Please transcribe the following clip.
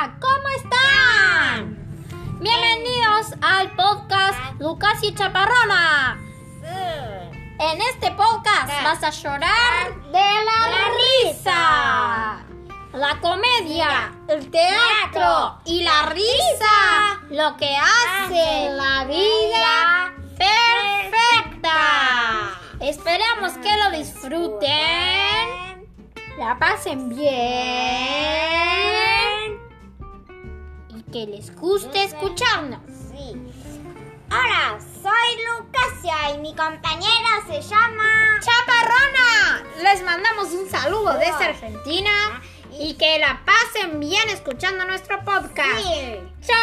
¿cómo están? Bienvenidos al podcast Lucas y Chaparrona. En este podcast ah. vas a llorar ah. de la risa. La comedia, el teatro y la risa, lo que hace ah. la vida perfecta. Esperamos que lo disfruten, la pasen bien y que les guste escucharnos. Sí. Hola, soy Lucasia y mi compañera se llama... Chaparrona, les mandamos un saludo desde Argentina y que la pasen bien escuchando nuestro podcast. Sí. ¡Chao!